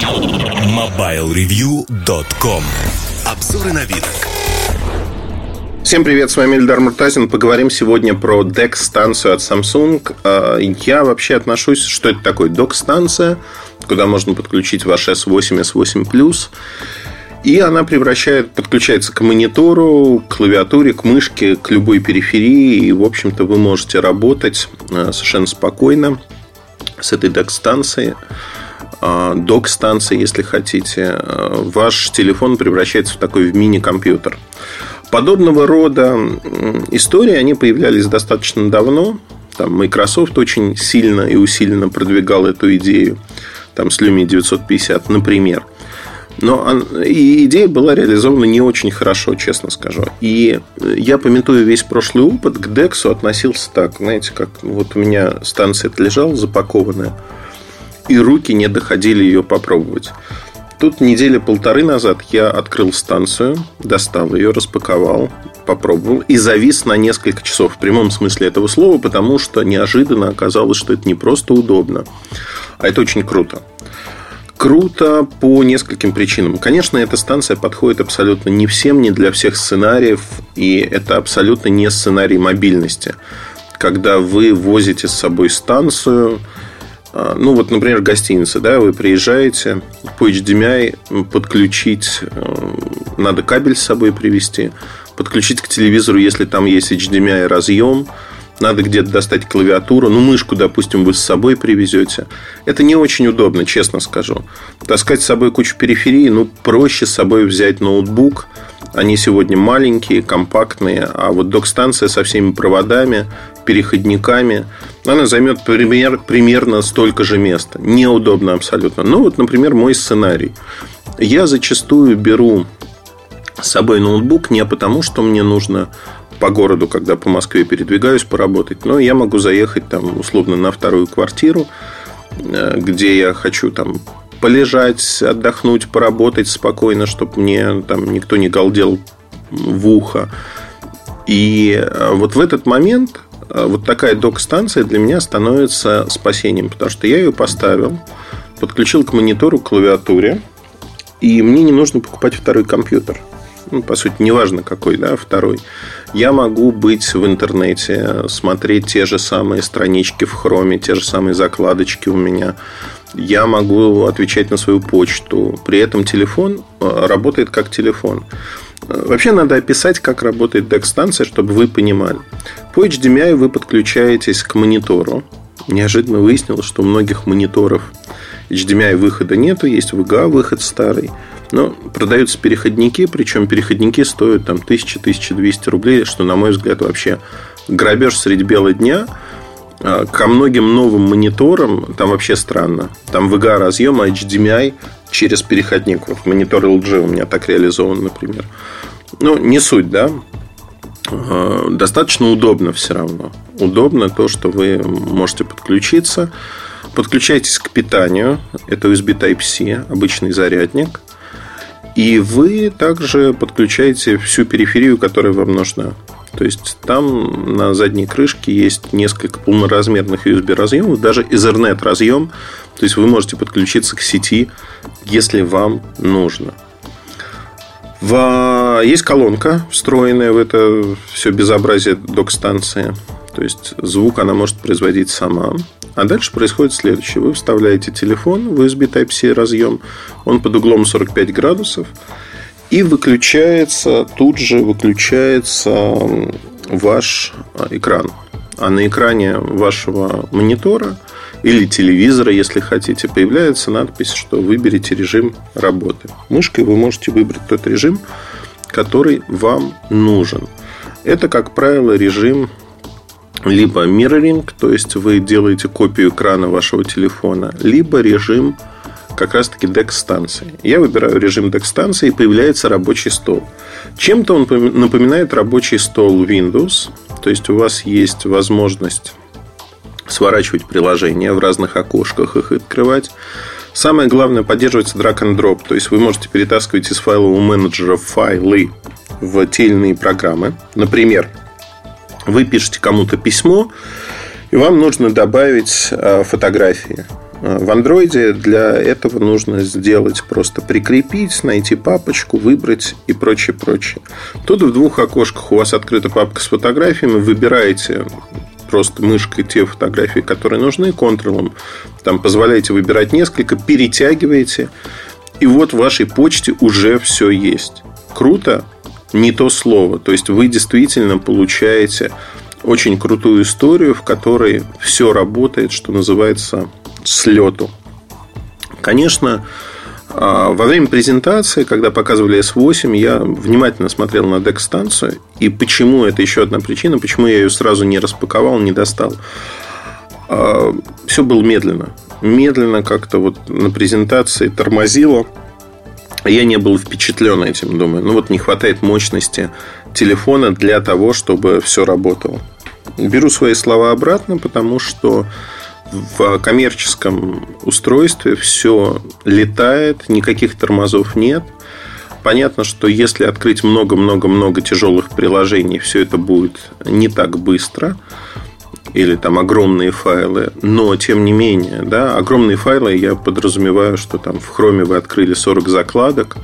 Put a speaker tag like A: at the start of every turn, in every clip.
A: MobileReview.com Обзоры на вид.
B: Всем привет, с вами Эльдар Муртазин. Поговорим сегодня про DEX-станцию от Samsung. А, я вообще отношусь, что это такое DOC-станция, куда можно подключить ваш S8, S8 Plus. И она превращает, подключается к монитору, к клавиатуре, к мышке, к любой периферии. И, в общем-то, вы можете работать а, совершенно спокойно с этой DEX-станцией док-станции, если хотите, ваш телефон превращается в такой в мини-компьютер. Подобного рода истории, они появлялись достаточно давно. Там Microsoft очень сильно и усиленно продвигал эту идею. Там с Lumia 950, например. Но и идея была реализована не очень хорошо, честно скажу. И я, пометую весь прошлый опыт, к DEX относился так. Знаете, как вот у меня станция лежала запакованная – и руки не доходили ее попробовать. Тут недели полторы назад я открыл станцию, достал ее, распаковал, попробовал и завис на несколько часов в прямом смысле этого слова, потому что неожиданно оказалось, что это не просто удобно, а это очень круто. Круто по нескольким причинам. Конечно, эта станция подходит абсолютно не всем, не для всех сценариев, и это абсолютно не сценарий мобильности. Когда вы возите с собой станцию, ну, вот, например, гостиница, да, вы приезжаете по HDMI подключить, э, надо кабель с собой привезти, подключить к телевизору, если там есть HDMI разъем, надо где-то достать клавиатуру, ну, мышку, допустим, вы с собой привезете. Это не очень удобно, честно скажу. Таскать с собой кучу периферии, ну, проще с собой взять ноутбук. Они сегодня маленькие, компактные, а вот док-станция со всеми проводами, переходниками, она займет пример, примерно столько же места. Неудобно абсолютно. Ну, вот, например, мой сценарий. Я зачастую беру с собой ноутбук не потому, что мне нужно по городу, когда по Москве передвигаюсь, поработать. Но я могу заехать там условно на вторую квартиру, э, где я хочу там полежать, отдохнуть, поработать спокойно, чтобы мне там никто не галдел в ухо. И э, вот в этот момент э, вот такая док-станция для меня становится спасением, потому что я ее поставил, подключил к монитору, к клавиатуре, и мне не нужно покупать второй компьютер ну, по сути, неважно какой, да, второй, я могу быть в интернете, смотреть те же самые странички в хроме, те же самые закладочки у меня. Я могу отвечать на свою почту. При этом телефон э, работает как телефон. Э, вообще надо описать, как работает DEX-станция, чтобы вы понимали. По HDMI вы подключаетесь к монитору. Неожиданно выяснилось, что у многих мониторов HDMI выхода нету, есть VGA выход старый. Но продаются переходники, причем переходники стоят там 1000-1200 рублей, что, на мой взгляд, вообще грабеж средь бела дня. А, ко многим новым мониторам там вообще странно. Там VGA разъем, HDMI через переходник. Вот монитор LG у меня так реализован, например. Ну, не суть, да. А, достаточно удобно все равно. Удобно то, что вы можете подключиться. Подключайтесь к питанию. Это USB Type-C, обычный зарядник. И вы также подключаете всю периферию, которая вам нужна. То есть там на задней крышке есть несколько полноразмерных USB разъемов, даже Ethernet разъем. То есть вы можете подключиться к сети, если вам нужно. В... Есть колонка, встроенная в это все безобразие док-станции. То есть звук она может производить сама. А дальше происходит следующее. Вы вставляете телефон в USB Type-C разъем, он под углом 45 градусов, и выключается, тут же выключается ваш а, экран. А на экране вашего монитора или телевизора, если хотите, появляется надпись, что выберите режим работы. Мышкой вы можете выбрать тот режим, который вам нужен. Это, как правило, режим либо mirroring, то есть вы делаете копию экрана вашего телефона, либо режим как раз-таки DEX-станции. Я выбираю режим DEX-станции, и появляется рабочий стол. Чем-то он напоминает рабочий стол Windows, то есть у вас есть возможность сворачивать приложения в разных окошках, их открывать. Самое главное, поддерживается drag and drop, то есть вы можете перетаскивать из файлового менеджера файлы в те или иные программы. Например, вы пишете кому-то письмо, и вам нужно добавить э, фотографии. В андроиде для этого нужно сделать просто прикрепить, найти папочку, выбрать и прочее, прочее. Тут в двух окошках у вас открыта папка с фотографиями, выбираете просто мышкой те фотографии, которые нужны, контролом. Там позволяете выбирать несколько, перетягиваете. И вот в вашей почте уже все есть. Круто? Не то слово. То есть вы действительно получаете очень крутую историю, в которой все работает, что называется, с лету. Конечно, а, во время презентации, когда показывали S8, я внимательно смотрел на DEC-станцию. И почему, это еще одна причина, почему я ее сразу не распаковал, не достал. А, Все было медленно. Медленно как-то вот на презентации тормозило. Я не был впечатлен этим, думаю. Ну вот не хватает мощности телефона для того, чтобы все работало. Беру свои слова обратно, потому что в коммерческом устройстве все летает, никаких тормозов нет. Понятно, что если открыть много-много-много тяжелых приложений, все это будет не так быстро. Или там огромные файлы. Но, тем не менее, да, огромные файлы я подразумеваю, что там в Chrome вы открыли 40 закладок,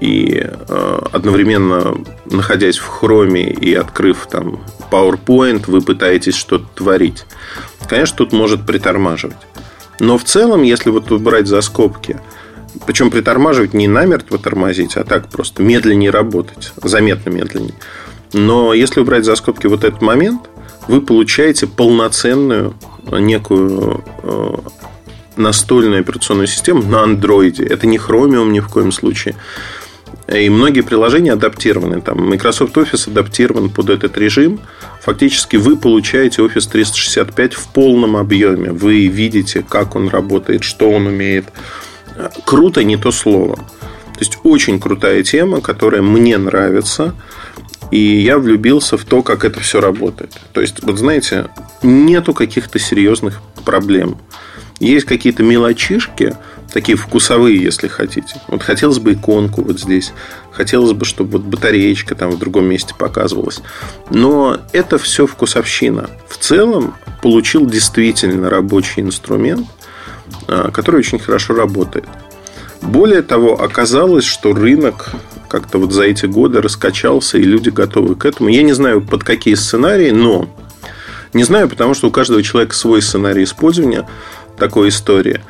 B: и э, одновременно находясь в хроме и открыв там PowerPoint, вы пытаетесь что-то творить. Конечно, тут может притормаживать. Но в целом, если вот убрать за скобки, причем притормаживать не намертво тормозить, а так просто медленнее работать, заметно медленнее. Но если убрать за скобки вот этот момент, вы получаете полноценную некую э, настольную операционную систему на андроиде. Это не Chromium ни в коем случае. И многие приложения адаптированы. Там Microsoft Office адаптирован под этот режим. Фактически вы получаете Office 365 в полном объеме. Вы видите, как он работает, что он умеет. Круто не то слово. То есть очень крутая тема, которая мне нравится. И я влюбился в то, как это все работает. То есть, вот знаете, нету каких-то серьезных проблем. Есть какие-то мелочишки, такие вкусовые, если хотите. Вот хотелось бы иконку вот здесь. Хотелось бы, чтобы вот батареечка там в другом месте показывалась. Но это все вкусовщина. В целом получил действительно рабочий инструмент, а, который очень хорошо работает. Более того, оказалось, что рынок как-то вот за эти годы раскачался, и люди готовы к этому. Я не знаю, под какие сценарии, но не знаю, потому что у каждого человека свой сценарий использования такой истории.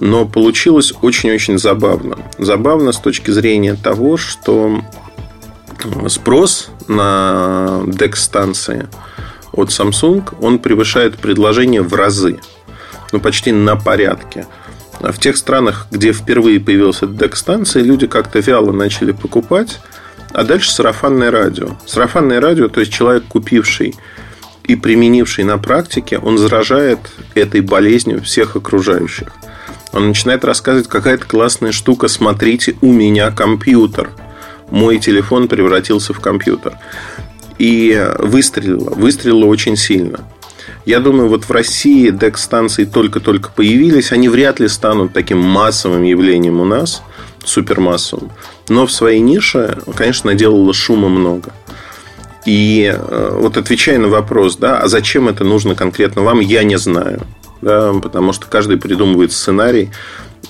B: Но получилось очень-очень забавно. Забавно с точки зрения того, что спрос на DEX-станции от Samsung, он превышает предложение в разы. Ну, почти на порядке. В тех странах, где впервые появился DEX-станция, люди как-то вяло начали покупать, а дальше сарафанное радио. Сарафанное радио, то есть человек, купивший и применивший на практике, он заражает этой болезнью всех окружающих. Он начинает рассказывать, какая-то классная штука, смотрите, у меня компьютер. Мой телефон превратился в компьютер. И выстрелило, выстрелило очень сильно. Я думаю, вот в России DEX-станции только-только появились. Они вряд ли станут таким массовым явлением у нас, супермассовым. Но в своей нише, конечно, наделало шума много. И э, вот отвечая на вопрос, да, а зачем это нужно конкретно вам, я не знаю. Да, потому что каждый придумывает сценарий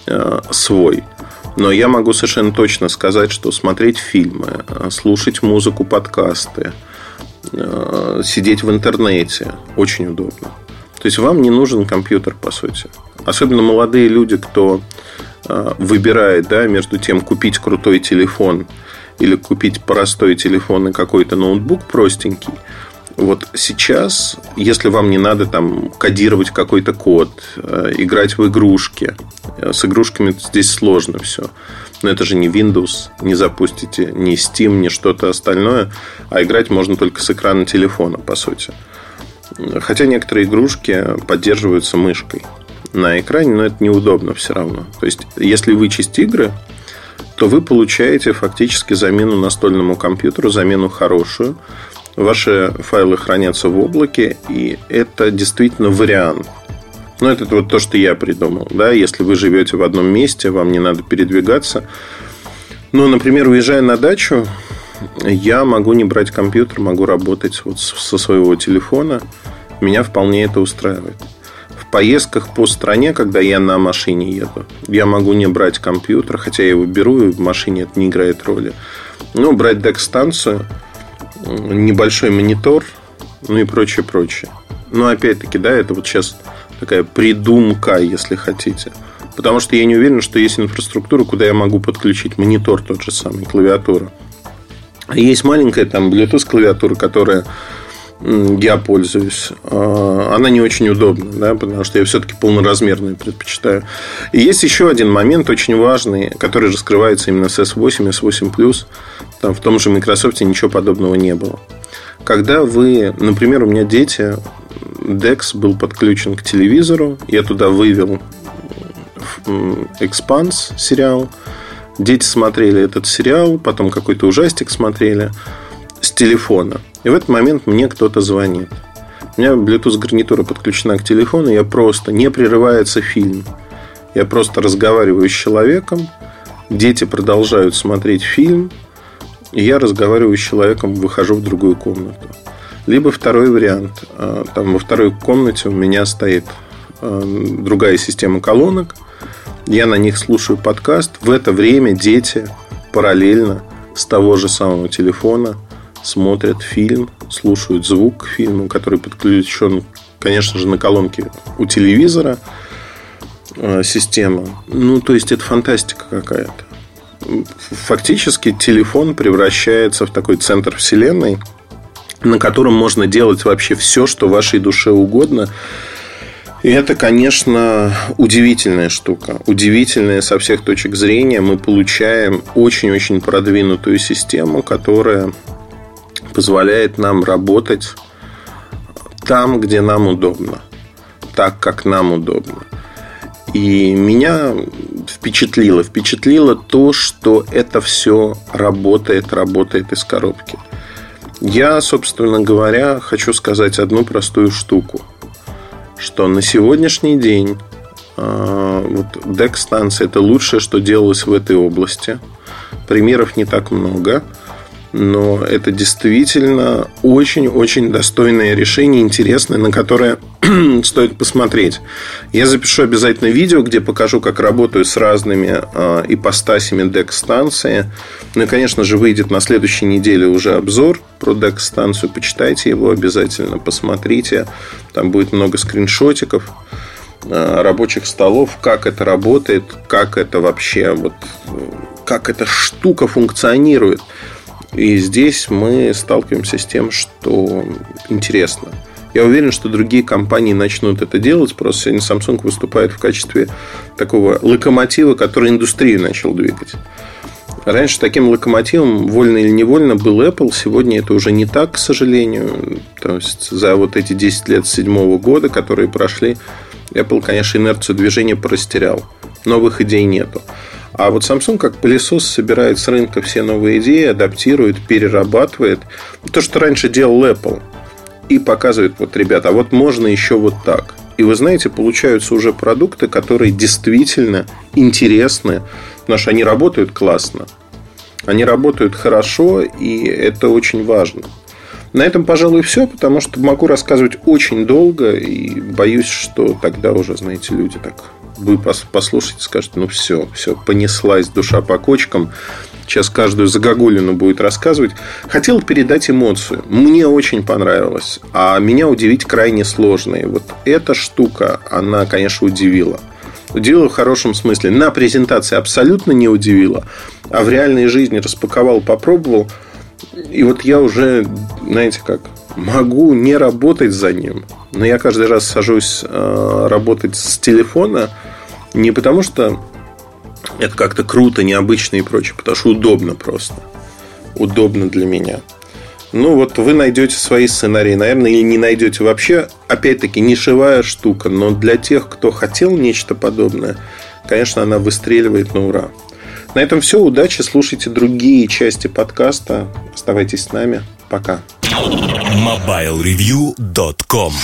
B: э, свой. Но я могу совершенно точно сказать, что смотреть фильмы, э, слушать музыку, подкасты, э, сидеть в интернете очень удобно. То есть вам не нужен компьютер, по сути. Особенно молодые люди, кто э, выбирает да, между тем купить крутой телефон или купить простой телефон и какой-то ноутбук простенький. Вот сейчас, если вам не надо там кодировать какой-то код, э, играть в игрушки, э, с игрушками здесь сложно все. Но это же не Windows, не запустите ни Steam, ни что-то остальное, а играть можно только с экрана телефона, по сути. Хотя некоторые игрушки поддерживаются мышкой на экране, но это неудобно все равно. То есть, если вычесть игры, то вы получаете фактически замену настольному компьютеру, замену хорошую. Ваши файлы хранятся в облаке, и это действительно вариант. Но ну, это вот то, что я придумал. Да? Если вы живете в одном месте, вам не надо передвигаться. Ну, например, уезжая на дачу, я могу не брать компьютер, могу работать вот со своего телефона. Меня вполне это устраивает. поездках по стране, когда я на машине еду, я могу не брать компьютер, хотя я его беру, и в машине это не играет роли. Ну, брать дек-станцию, небольшой монитор, ну и прочее, прочее. Но опять-таки, да, это вот сейчас такая придумка, если хотите. Потому что я не уверен, что есть инфраструктура, куда я могу подключить монитор тот же самый, клавиатуру. А есть маленькая там Bluetooth клавиатура, которая я пользуюсь. А, она не очень удобна, да, потому что я все-таки полноразмерную предпочитаю. И есть еще один момент очень важный, который раскрывается именно с S8 и S8 Там в том же Microsoft ничего подобного не было. Когда вы, например, у меня дети, DeX был подключен к телевизору, я туда вывел Expanse сериал, дети смотрели этот сериал, потом какой-то ужастик смотрели с телефона – и в этот момент мне кто-то звонит. У меня Bluetooth гарнитура подключена к телефону, я просто не прерывается фильм. Я просто разговариваю с человеком, дети продолжают смотреть фильм, и я разговариваю с человеком, выхожу в другую комнату. Либо второй вариант. А, там во второй комнате у меня стоит а, другая система колонок. Я на них слушаю подкаст. В это время дети параллельно с того же самого телефона – смотрят фильм, слушают звук к фильму, который подключен, конечно же, на колонке у телевизора э, система. Ну, то есть, это фантастика какая-то. Фактически телефон превращается в такой центр вселенной, на котором можно делать вообще все, что вашей душе угодно. И это, конечно, удивительная штука. Удивительная со всех точек зрения. Мы получаем очень-очень продвинутую систему, которая позволяет нам работать там, где нам удобно, так, как нам удобно. И меня впечатлило, впечатлило то, что это все работает, работает из коробки. Я, собственно говоря, хочу сказать одну простую штуку, что на сегодняшний день э, вот DEC-станция это лучшее, что делалось в этой области. Примеров не так много – но это действительно очень-очень достойное решение, интересное, на которое стоит посмотреть. Я запишу обязательно видео, где покажу, как работаю с разными э, ипостасями DEX-станции. Ну и, конечно же, выйдет на следующей неделе уже обзор про DEX-станцию. Почитайте его обязательно, посмотрите. Там будет много скриншотиков рабочих столов, как это работает, как это вообще вот, как эта штука функционирует. И здесь мы сталкиваемся с тем, что интересно. Я уверен, что другие компании начнут это делать. Просто сегодня Samsung выступает в качестве такого локомотива, который индустрию начал двигать. Раньше таким локомотивом, вольно или невольно, был Apple. Сегодня это уже не так, к сожалению. То есть, за вот эти 10 лет седьмого года, которые прошли, Apple, конечно, инерцию движения порастерял. Новых идей нету. А вот Samsung как пылесос собирает с рынка все новые идеи, адаптирует, перерабатывает. То, что раньше делал Apple. И показывает, вот, ребята, а вот можно еще вот так. И вы знаете, получаются уже продукты, которые действительно интересны, потому что они работают классно. Они работают хорошо, и это очень важно. На этом, пожалуй, все, потому что могу рассказывать очень долго, и боюсь, что тогда уже, знаете, люди так вы послушаете, скажете, ну все, все, понеслась душа по кочкам. Сейчас каждую загогулину будет рассказывать. Хотел передать эмоцию. Мне очень понравилось. А меня удивить крайне сложно. И вот эта штука, она, конечно, удивила. Удивила в хорошем смысле. На презентации абсолютно не удивила. А в реальной жизни распаковал, попробовал. И вот я уже, знаете как, могу не работать за ним. Но я каждый раз сажусь э, работать с телефона не потому, что это как-то круто, необычно и прочее, потому что удобно просто. Удобно для меня. Ну, вот вы найдете свои сценарии, наверное, или не найдете вообще. Опять-таки, нишевая штука, но для тех, кто хотел нечто подобное, конечно, она выстреливает на ура. На этом все. Удачи. Слушайте другие части подкаста. Оставайтесь с нами. Пока.
A: MobileReview.com